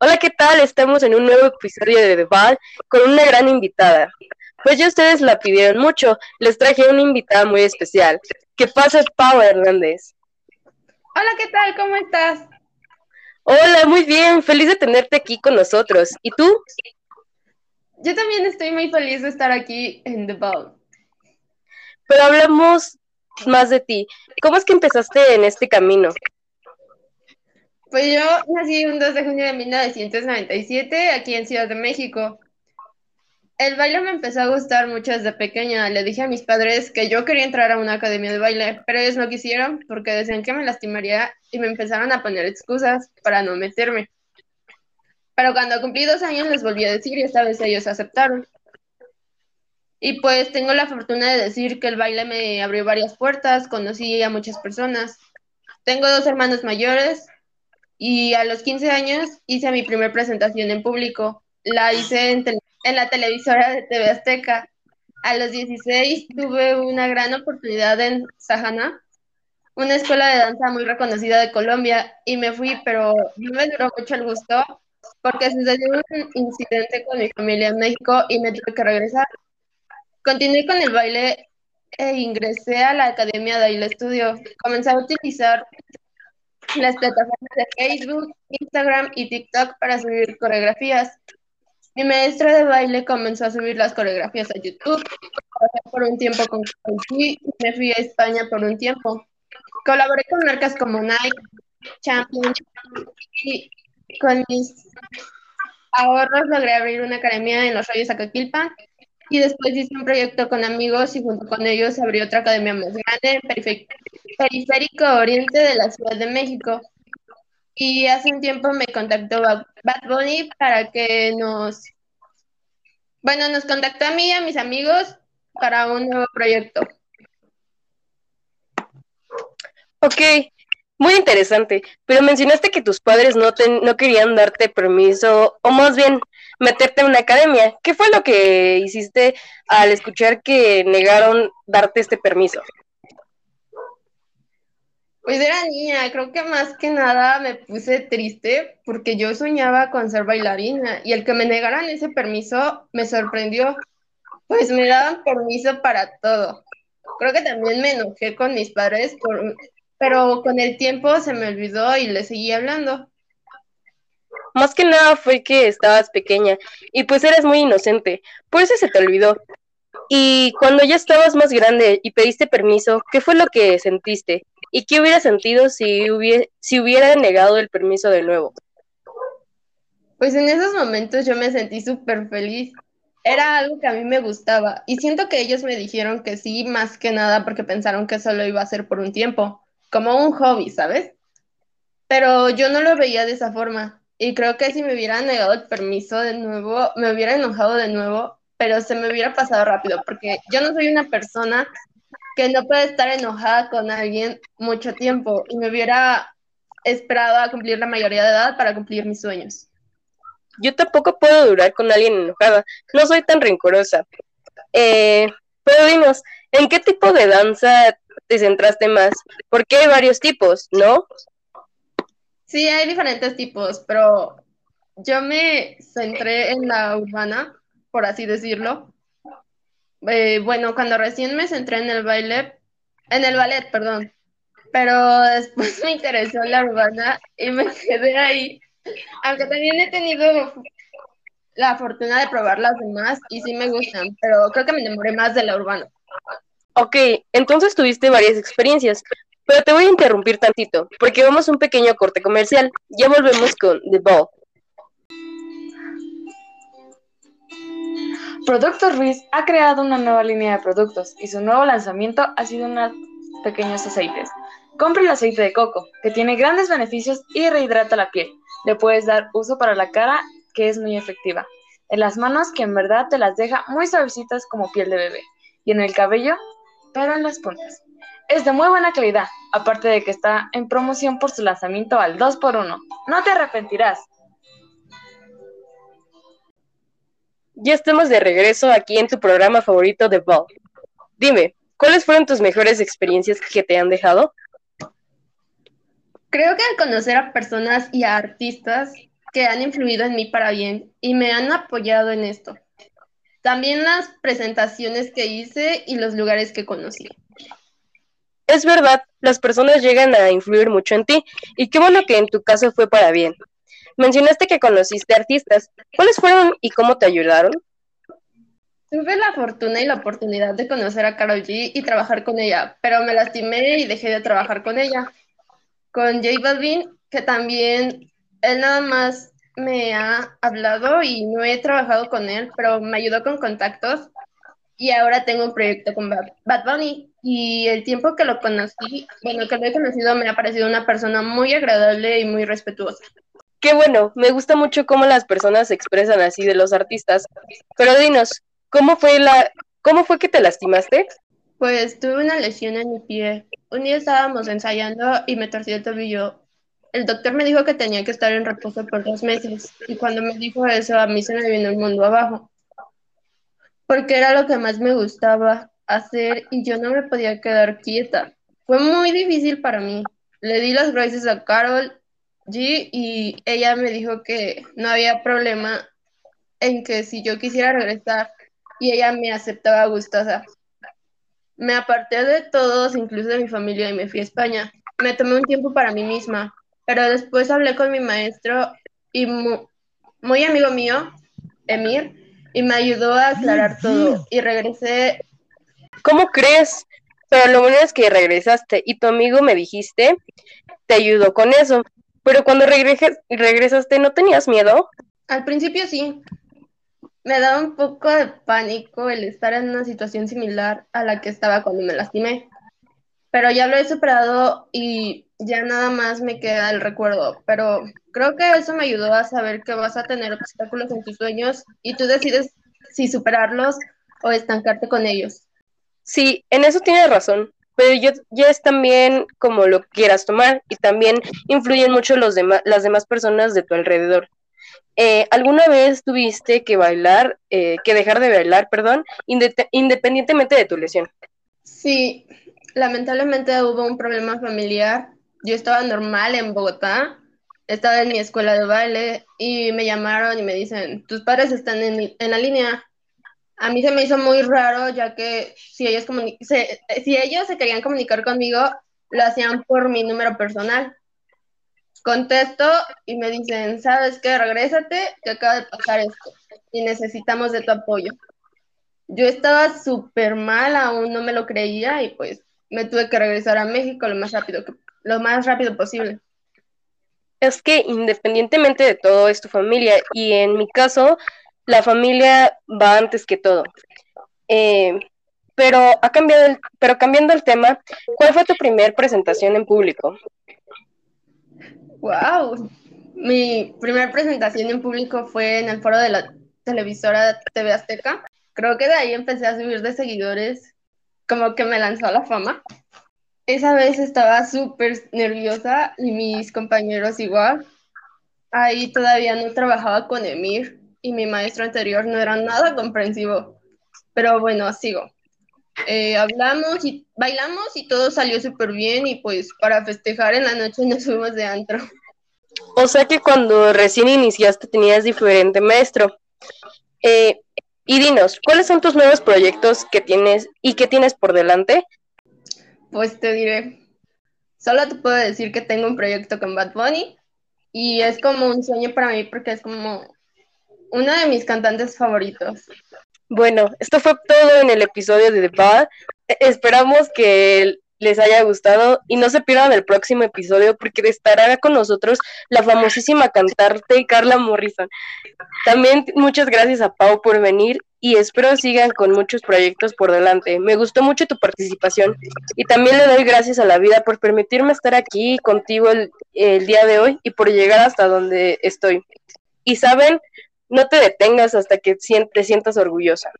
Hola, ¿qué tal? Estamos en un nuevo episodio de The Ball con una gran invitada. Pues ya ustedes la pidieron mucho, les traje una invitada muy especial. ¿Qué pasa, Pau Hernández? Hola, ¿qué tal? ¿Cómo estás? Hola, muy bien, feliz de tenerte aquí con nosotros. ¿Y tú? Yo también estoy muy feliz de estar aquí en The Ball. Pero hablamos más de ti. ¿Cómo es que empezaste en este camino? Pues yo nací un 2 de junio de 1997 aquí en Ciudad de México. El baile me empezó a gustar mucho desde pequeña. Le dije a mis padres que yo quería entrar a una academia de baile, pero ellos no quisieron porque decían que me lastimaría y me empezaron a poner excusas para no meterme. Pero cuando cumplí dos años les volví a decir y esta vez ellos aceptaron. Y pues tengo la fortuna de decir que el baile me abrió varias puertas, conocí a muchas personas. Tengo dos hermanos mayores, y a los 15 años hice mi primera presentación en público. La hice en, la televisora de TV Azteca. A los 16 tuve una gran oportunidad en Sajana, una escuela de danza muy reconocida de Colombia, y me fui, pero no me duró mucho el gusto porque sucedió un incidente con mi familia en México y me tuve que regresar. Continué con el baile e ingresé a la Academia de Baile Estudio. Comencé a utilizar las plataformas de Facebook, Instagram y TikTok para subir coreografías. Mi maestra de baile comenzó a subir las coreografías a YouTube. Por un tiempo con y me fui a España por un tiempo. Colaboré con marcas como Nike, Champion y con mis ahorros logré abrir una academia en los Reyes Acaquilpa y después hice un proyecto con amigos y junto con ellos abrí otra academia más grande en Periférico Oriente de la Ciudad de México. Y hace un tiempo me contactó Bad Bunny para que nos, bueno, nos contactó a mí y a mis amigos para un nuevo proyecto. Ok, muy interesante, pero mencionaste que tus padres no, no querían darte permiso, o más bien meterte en una academia. ¿Qué fue lo que hiciste al escuchar que negaron darte este permiso? Pues era niña, creo que más que nada me puse triste porque yo soñaba con ser bailarina y el que me negaran ese permiso me sorprendió, pues me daban permiso para todo. Creo que también me enojé con mis padres, pero con el tiempo se me olvidó y le seguí hablando. Más que nada fue que estabas pequeña y pues eras muy inocente, por eso se te olvidó. Y cuando ya estabas más grande y pediste permiso, ¿qué fue lo que sentiste? ¿Y qué hubiera sentido si hubiera, si hubiera negado el permiso de nuevo? Pues en esos momentos yo me sentí súper feliz. Era algo que a mí me gustaba y siento que ellos me dijeron que sí, más que nada porque pensaron que solo iba a ser por un tiempo, como un hobby, ¿sabes? Pero yo no lo veía de esa forma. Y creo que si me hubieran negado el permiso de nuevo, me hubiera enojado de nuevo, pero se me hubiera pasado rápido, porque yo no soy una persona que no puede estar enojada con alguien mucho tiempo y me hubiera esperado a cumplir la mayoría de edad para cumplir mis sueños. Yo tampoco puedo durar con alguien enojada, no soy tan rencorosa. Eh, pero dinos, ¿en qué tipo de danza te centraste más? Porque hay varios tipos, ¿no? Sí, hay diferentes tipos, pero yo me centré en la urbana, por así decirlo. Eh, bueno, cuando recién me centré en el baile, en el ballet, perdón, pero después me interesó la urbana y me quedé ahí. Aunque también he tenido la fortuna de probar las demás y sí me gustan, pero creo que me enamoré más de la urbana. Ok, entonces tuviste varias experiencias, pero te voy a interrumpir tantito, porque vamos a un pequeño corte comercial. Ya volvemos con The Ball. Productos Ruiz ha creado una nueva línea de productos y su nuevo lanzamiento ha sido unos pequeños aceites. Compre el aceite de coco, que tiene grandes beneficios y rehidrata la piel. Le puedes dar uso para la cara, que es muy efectiva. En las manos, que en verdad te las deja muy suavecitas como piel de bebé. Y en el cabello, pero en las puntas. Es de muy buena calidad, aparte de que está en promoción por su lanzamiento al 2x1. No te arrepentirás. Ya estamos de regreso aquí en tu programa favorito de Ball. Dime, ¿cuáles fueron tus mejores experiencias que te han dejado? Creo que al conocer a personas y a artistas que han influido en mí para bien y me han apoyado en esto. También las presentaciones que hice y los lugares que conocí. Es verdad, las personas llegan a influir mucho en ti y qué bueno que en tu caso fue para bien. Mencionaste que conociste artistas. ¿Cuáles fueron y cómo te ayudaron? Tuve la fortuna y la oportunidad de conocer a Carol G y trabajar con ella, pero me lastimé y dejé de trabajar con ella. Con J Balvin, que también él nada más me ha hablado y no he trabajado con él, pero me ayudó con contactos y ahora tengo un proyecto con Bad Bunny y el tiempo que lo conocí, bueno, que lo he conocido me ha parecido una persona muy agradable y muy respetuosa. Qué bueno, me gusta mucho cómo las personas se expresan así de los artistas. Pero dinos, ¿cómo fue la cómo fue que te lastimaste? Pues tuve una lesión en mi pie. Un día estábamos ensayando y me torcí el tobillo el doctor me dijo que tenía que estar en reposo por dos meses y cuando me dijo eso a mí se me vino el mundo abajo, porque era lo que más me gustaba hacer y yo no me podía quedar quieta. Fue muy difícil para mí. Le di las gracias a Carol G y ella me dijo que no había problema en que si yo quisiera regresar y ella me aceptaba gustosa. Me aparté de todos, incluso de mi familia, y me fui a España. Me tomé un tiempo para mí misma, pero después hablé con mi maestro y muy, amigo mío, Emir, y me ayudó a aclarar todo y regresé. ¿Cómo crees? Pero lo bueno es que regresaste y tu amigo me dijiste, te ayudó con eso. Pero cuando regresaste, ¿no tenías miedo? Al principio sí. Me daba un poco de pánico el estar en una situación similar a la que estaba cuando me lastimé. Pero ya lo he superado y ya nada más me queda el recuerdo, pero creo que eso me ayudó a saber que vas a tener obstáculos en tus sueños y tú decides si superarlos o estancarte con ellos. Sí, en eso tienes razón, pero yo, ya es también como lo quieras tomar y también influyen mucho los las demás personas de tu alrededor. Eh, ¿Alguna vez tuviste que bailar, eh, que dejar de bailar, perdón, independientemente de tu lesión? Sí, lamentablemente hubo un problema familiar yo estaba normal en Bogotá, estaba en mi escuela de baile y me llamaron y me dicen, tus padres están en, la línea. A mí se me hizo muy raro, ya que si ellos, se, si ellos se querían comunicar conmigo, lo hacían por mi número personal. Contesto y me dicen, ¿sabes qué? Regrésate, que acaba de pasar esto y necesitamos de tu apoyo. Yo estaba súper mal, aún no me lo creía y pues me tuve que regresar a México lo más rápido que lo más rápido posible. Es que independientemente de todo es tu familia y en mi caso la familia va antes que todo. Eh, pero ha cambiado el, pero cambiando el tema, ¿cuál fue tu primer presentación en público? Wow, mi primera presentación en público fue en el foro de la televisora TV Azteca. Creo que de ahí empecé a subir de seguidores, como que me lanzó a la fama. Esa vez estaba súper nerviosa y mis compañeros igual. Ahí todavía no trabajaba con Emir y mi maestro anterior no era nada comprensivo. Pero bueno, sigo. Eh, hablamos y bailamos y todo salió súper bien y pues para festejar en la noche nos fuimos de antro. O sea que cuando recién iniciaste tenías diferente maestro. Eh, y dinos, ¿cuáles son tus nuevos proyectos que tienes y que tienes por delante? Pues te diré, solo te puedo decir que tengo un proyecto con Bad Bunny y es como un sueño para mí porque es como uno de mis cantantes favoritos. Bueno, esto fue todo en el episodio de The Bad. E-, esperamos que les haya gustado y no se pierdan el próximo episodio porque estará con nosotros la famosísima cantante Carla Morrison. También muchas gracias a Pau por venir y espero sigan con muchos proyectos por delante. Me gustó mucho tu participación y también le doy gracias a la vida por permitirme estar aquí contigo el, el día de hoy y por llegar hasta donde estoy. Y saben, no te detengas hasta que te sientas orgullosa.